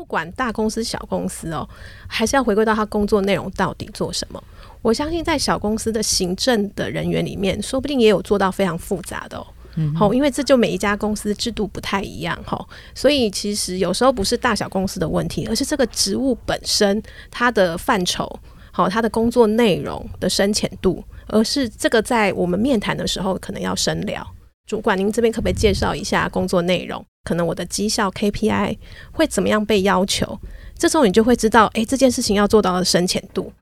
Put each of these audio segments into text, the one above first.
不管大公司、小公司哦，还是要回归到他工作内容到底做什么。我相信在小公司的行政的人员里面，说不定也有做到非常复杂的哦。好，因为这就每一家公司制度不太一样哈，所以其实有时候不是大小公司的问题，而是这个职务本身它的范畴，好，它的工作内容的深浅度，而是这个在我们面谈的时候可能要深聊。主管，您这边可不可以介绍一下工作内容？可能我的绩效 KPI 会怎么样被要求？这时候你就会知道，哎，这件事情要做到的深浅度。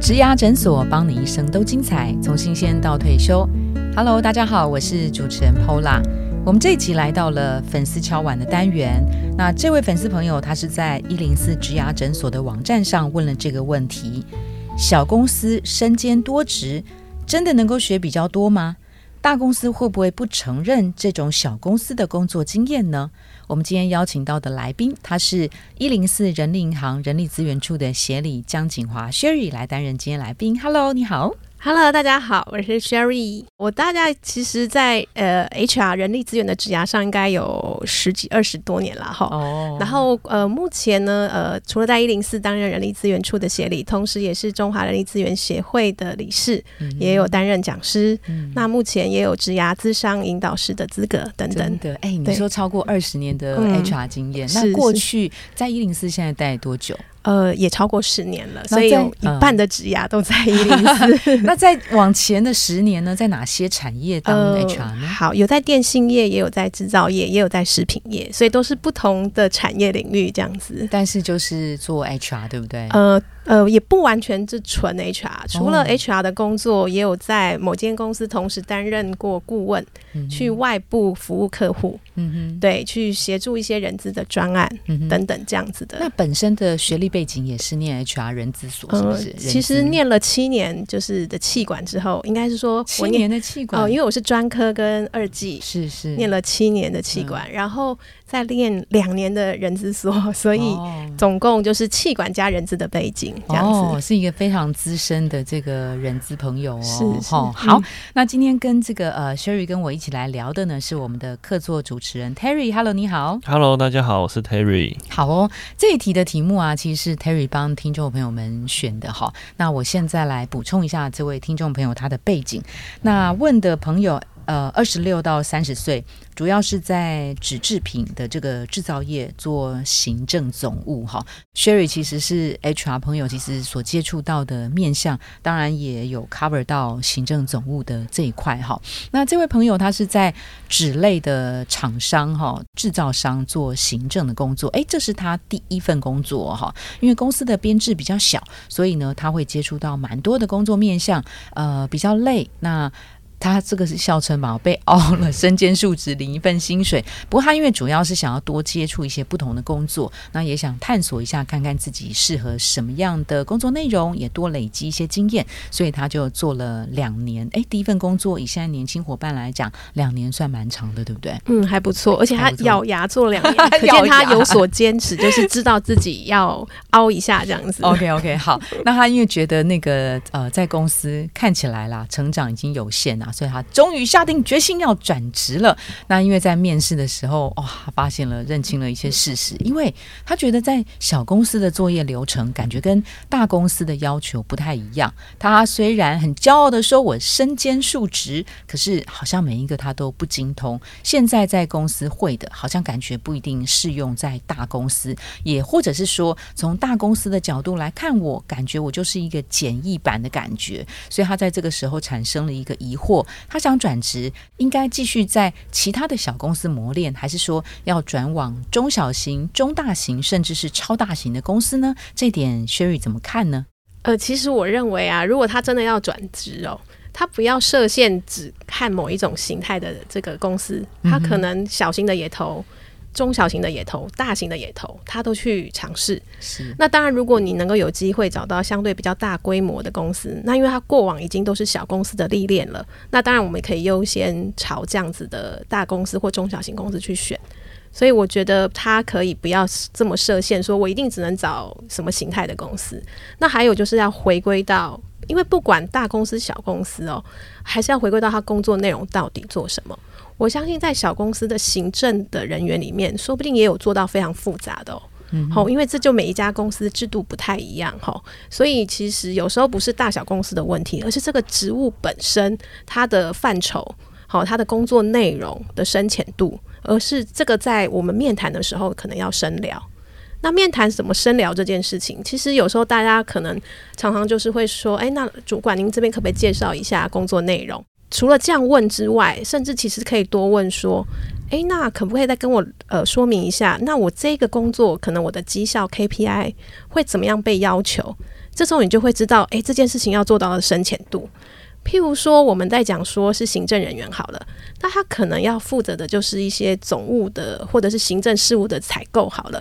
植牙诊所，帮你一生都精彩，从新鲜到退休。Hello，大家好，我是主持人 Pola。我们这一集来到了粉丝敲碗的单元。那这位粉丝朋友，他是在一零四植牙诊所的网站上问了这个问题：小公司身兼多职，真的能够学比较多吗？大公司会不会不承认这种小公司的工作经验呢？我们今天邀请到的来宾，他是一零四人力银行人力资源处的协理江景华 Sherry 来担任今天来宾。Hello，你好。Hello，大家好，我是 Sherry。我大概其实，在呃 HR 人力资源的职涯上，应该有十几二十多年了哈。哦。然后呃，目前呢，呃，除了在一零四担任人力资源处的协理，同时也是中华人力资源协会的理事，也有担任讲师。嗯。那目前也有职涯资商引导师的资格等等。的，哎，你说超过二十年的 HR 经验，那过去在一零四现在待多久？呃，也超过十年了，所以有一半的职涯都在一零四。那在往前的十年呢，在哪些产业当 HR 呢？好，有在电信业，也有在制造业，也有在食品业，所以都是不同的产业领域这样子。但是就是做 HR，对不对？呃。呃，也不完全是纯 HR，除了 HR 的工作，也有在某间公司同时担任过顾问，去外部服务客户，嗯哼，对，去协助一些人资的专案等等这样子的。那本身的学历背景也是念 HR 人资所，是不是？其实念了七年就是的气管之后，应该是说七年的气管。哦，因为我是专科跟二技，是是。念了七年的气管，然后。再练两年的人资所，所以总共就是气管加人资的背景，这样子是一个非常资深的这个人资朋友哦。是哈，好，那今天跟这个呃 Sherry 跟我一起来聊的呢，是我们的客座主持人 Terry。Hello，你好。Hello，大家好，我是 Terry。好哦，这一题的题目啊，其实是 Terry 帮听众朋友们选的哈。那我现在来补充一下这位听众朋友他的背景。那问的朋友。呃，二十六到三十岁，主要是在纸制品的这个制造业做行政总务哈。Sherry 其实是 HR 朋友，其实所接触到的面向，当然也有 cover 到行政总务的这一块哈。那这位朋友他是在纸类的厂商哈，制造商做行政的工作，哎，这是他第一份工作哈。因为公司的编制比较小，所以呢，他会接触到蛮多的工作面向，呃，比较累。那他这个是笑称嘛，被凹了身兼数职，领一份薪水。不过他因为主要是想要多接触一些不同的工作，那也想探索一下，看看自己适合什么样的工作内容，也多累积一些经验。所以他就做了两年。哎，第一份工作以现在年轻伙伴来讲，两年算蛮长的，对不对？嗯，还不错。而且他咬牙做了两年，可见他有所坚持，就是知道自己要凹一下这样子。OK OK，好。那他因为觉得那个呃，在公司看起来啦，成长已经有限了。所以他终于下定决心要转职了。那因为在面试的时候，哇，发现了认清了一些事实。因为他觉得在小公司的作业流程，感觉跟大公司的要求不太一样。他虽然很骄傲的说：“我身兼数职”，可是好像每一个他都不精通。现在在公司会的，好像感觉不一定适用在大公司，也或者是说，从大公司的角度来看，我感觉我就是一个简易版的感觉。所以他在这个时候产生了一个疑惑。他想转职，应该继续在其他的小公司磨练，还是说要转往中小型、中大型，甚至是超大型的公司呢？这点 Sherry 怎么看呢？呃，其实我认为啊，如果他真的要转职哦，他不要设限只看某一种形态的这个公司，他可能小型的也投。中小型的也投，大型的也投，他都去尝试。是，那当然，如果你能够有机会找到相对比较大规模的公司，那因为他过往已经都是小公司的历练了，那当然我们可以优先朝这样子的大公司或中小型公司去选。所以我觉得他可以不要这么设限，说我一定只能找什么形态的公司。那还有就是要回归到因为不管大公司、小公司哦，还是要回归到他工作内容到底做什么。我相信在小公司的行政的人员里面，说不定也有做到非常复杂的哦。好，因为这就每一家公司制度不太一样哈，所以其实有时候不是大小公司的问题，而是这个职务本身它的范畴，好，它的工作内容的深浅度，而是这个在我们面谈的时候可能要深聊。那面谈怎么深聊这件事情，其实有时候大家可能常常就是会说，哎，那主管您这边可不可以介绍一下工作内容？除了这样问之外，甚至其实可以多问说。诶，那可不可以再跟我呃说明一下？那我这个工作可能我的绩效 KPI 会怎么样被要求？这时候你就会知道，诶，这件事情要做到的深浅度。譬如说，我们在讲说是行政人员好了，那他可能要负责的就是一些总务的或者是行政事务的采购好了，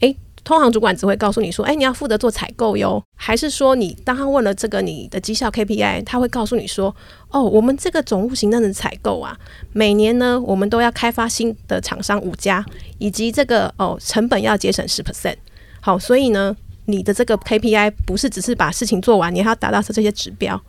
诶。通常主管只会告诉你说：“哎，你要负责做采购哟。”还是说你当他问了这个你的绩效 KPI，他会告诉你说：“哦，我们这个总务行政的采购啊，每年呢我们都要开发新的厂商五家，以及这个哦成本要节省十 percent。好，所以呢你的这个 KPI 不是只是把事情做完，你还要达到这些指标。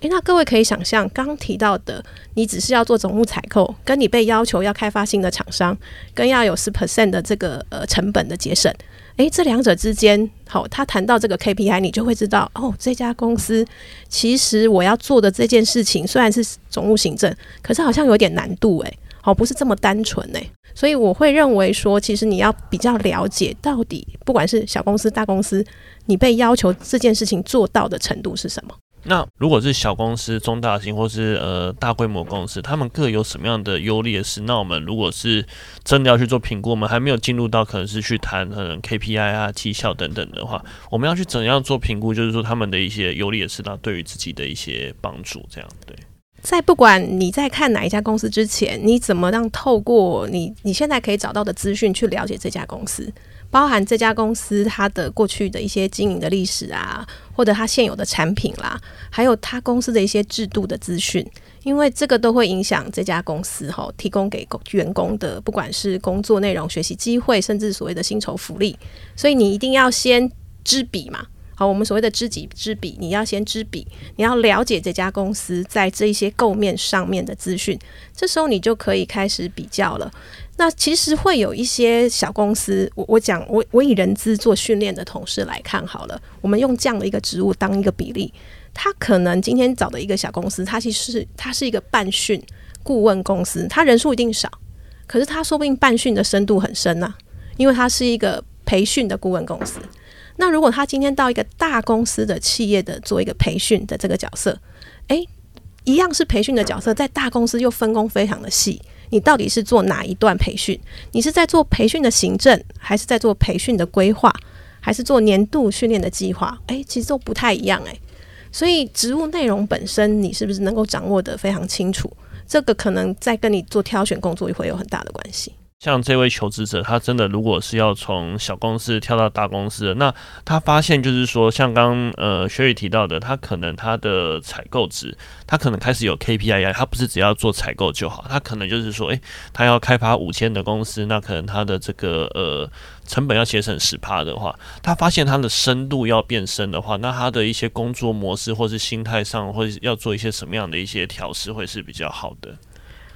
诶，那各位可以想象，刚提到的，你只是要做总务采购，跟你被要求要开发新的厂商，跟要有十 percent 的这个呃成本的节省。诶，这两者之间，好，他谈到这个 KPI，你就会知道，哦，这家公司其实我要做的这件事情虽然是总务行政，可是好像有点难度，诶，好，不是这么单纯，诶。所以我会认为说，其实你要比较了解到底，不管是小公司、大公司，你被要求这件事情做到的程度是什么。那如果是小公司、中大型或是呃大规模公司，他们各有什么样的优劣势？那我们如果是真的要去做评估，我们还没有进入到可能是去谈可能 KPI 啊、绩效等等的话，我们要去怎样做评估？就是说他们的一些优劣势，那对于自己的一些帮助，这样对。在不管你在看哪一家公司之前，你怎么让透过你你现在可以找到的资讯去了解这家公司？包含这家公司它的过去的一些经营的历史啊，或者它现有的产品啦，还有它公司的一些制度的资讯，因为这个都会影响这家公司哈提供给员工的，不管是工作内容、学习机会，甚至所谓的薪酬福利，所以你一定要先知彼嘛。好，我们所谓的知己知彼，你要先知彼，你要了解这家公司在这一些构面上面的资讯，这时候你就可以开始比较了。那其实会有一些小公司，我我讲我我以人资做训练的同事来看好了，我们用这样的一个职务当一个比例，他可能今天找的一个小公司，他其实是他是一个办训顾问公司，他人数一定少，可是他说不定办训的深度很深呐，因为他是一个培训的顾问公司。那如果他今天到一个大公司的企业的做一个培训的这个角色，诶，一样是培训的角色，在大公司又分工非常的细。你到底是做哪一段培训？你是在做培训的行政，还是在做培训的规划，还是做年度训练的计划？诶，其实都不太一样诶。所以职务内容本身，你是不是能够掌握的非常清楚？这个可能在跟你做挑选工作也会有很大的关系。像这位求职者，他真的如果是要从小公司跳到大公司，那他发现就是说，像刚呃学宇提到的，他可能他的采购值，他可能开始有 KPI，他不是只要做采购就好，他可能就是说，诶，他要开发五千的公司，那可能他的这个呃成本要节省十帕的话，他发现他的深度要变深的话，那他的一些工作模式或是心态上，或是要做一些什么样的一些调试，会是比较好的。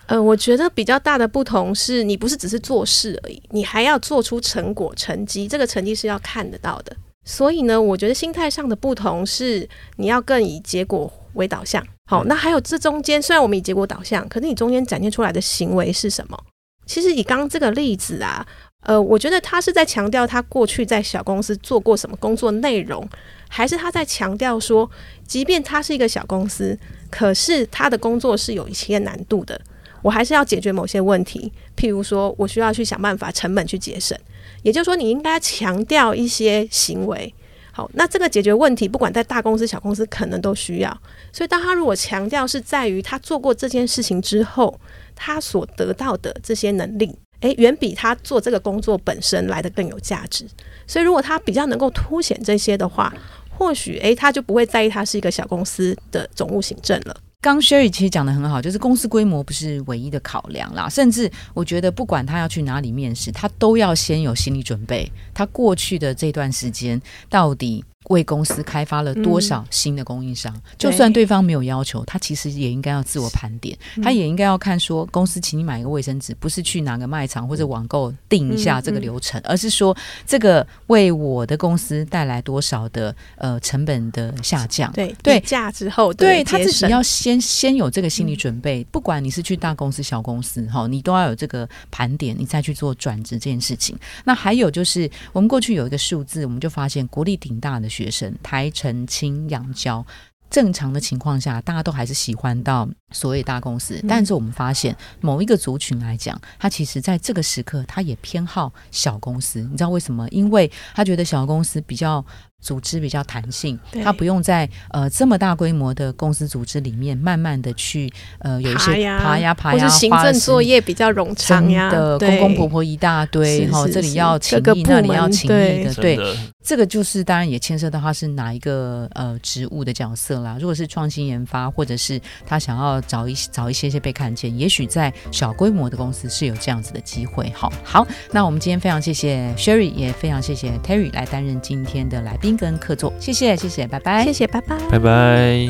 呃，我觉得比较大的不同是你不是只是做事而已，你还要做出成果、成绩，这个成绩是要看得到的。所以呢，我觉得心态上的不同是你要更以结果为导向。好，那还有这中间，虽然我们以结果导向，可是你中间展现出来的行为是什么？其实以刚刚这个例子啊，呃，我觉得他是在强调他过去在小公司做过什么工作内容，还是他在强调说，即便他是一个小公司，可是他的工作是有一些难度的。我还是要解决某些问题，譬如说，我需要去想办法成本去节省。也就是说，你应该强调一些行为。好，那这个解决问题，不管在大公司、小公司，可能都需要。所以，当他如果强调是在于他做过这件事情之后，他所得到的这些能力，诶，远比他做这个工作本身来的更有价值。所以，如果他比较能够凸显这些的话，或许诶，他就不会在意他是一个小公司的总务行政了。刚 Sherry 其实讲的很好，就是公司规模不是唯一的考量啦。甚至我觉得，不管他要去哪里面试，他都要先有心理准备。他过去的这段时间到底为公司开发了多少新的供应商？就算对方没有要求，他其实也应该要自我盘点，他也应该要看说，公司请你买一个卫生纸，不是去哪个卖场或者网购定一下这个流程，而是说这个为我的公司带来多少的呃成本的下降？对对，价之后对他自己要先先有这个心理准备，不管你是去大公司小公司哈，你都要有这个盘点，你再去做转职这件事情。那还有就是，我们过去有一个数字，我们就发现国力顶大的学生台城青养教。正常的情况下，大家都还是喜欢到所谓大公司，但是我们发现某一个族群来讲，他其实在这个时刻，他也偏好小公司。你知道为什么？因为他觉得小公司比较。组织比较弹性，他不用在呃这么大规模的公司组织里面慢慢的去呃有一些爬呀爬呀，或是行政作业比较冗长呀，的公公婆婆一大堆哈，这里要请益，那里要请益的，对，这个就是当然也牵涉到他是哪一个呃职务的角色啦。如果是创新研发，或者是他想要找一找一些些被看见，也许在小规模的公司是有这样子的机会。好，好，那我们今天非常谢谢 Sherry，也非常谢谢 Terry 来担任今天的来宾。跟客座，谢谢谢谢，拜拜，谢谢拜拜，拜拜。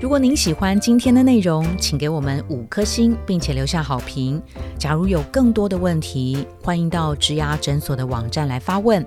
如果您喜欢今天的内容，请给我们五颗星，并且留下好评。假如有更多的问题，欢迎到植牙诊所的网站来发问。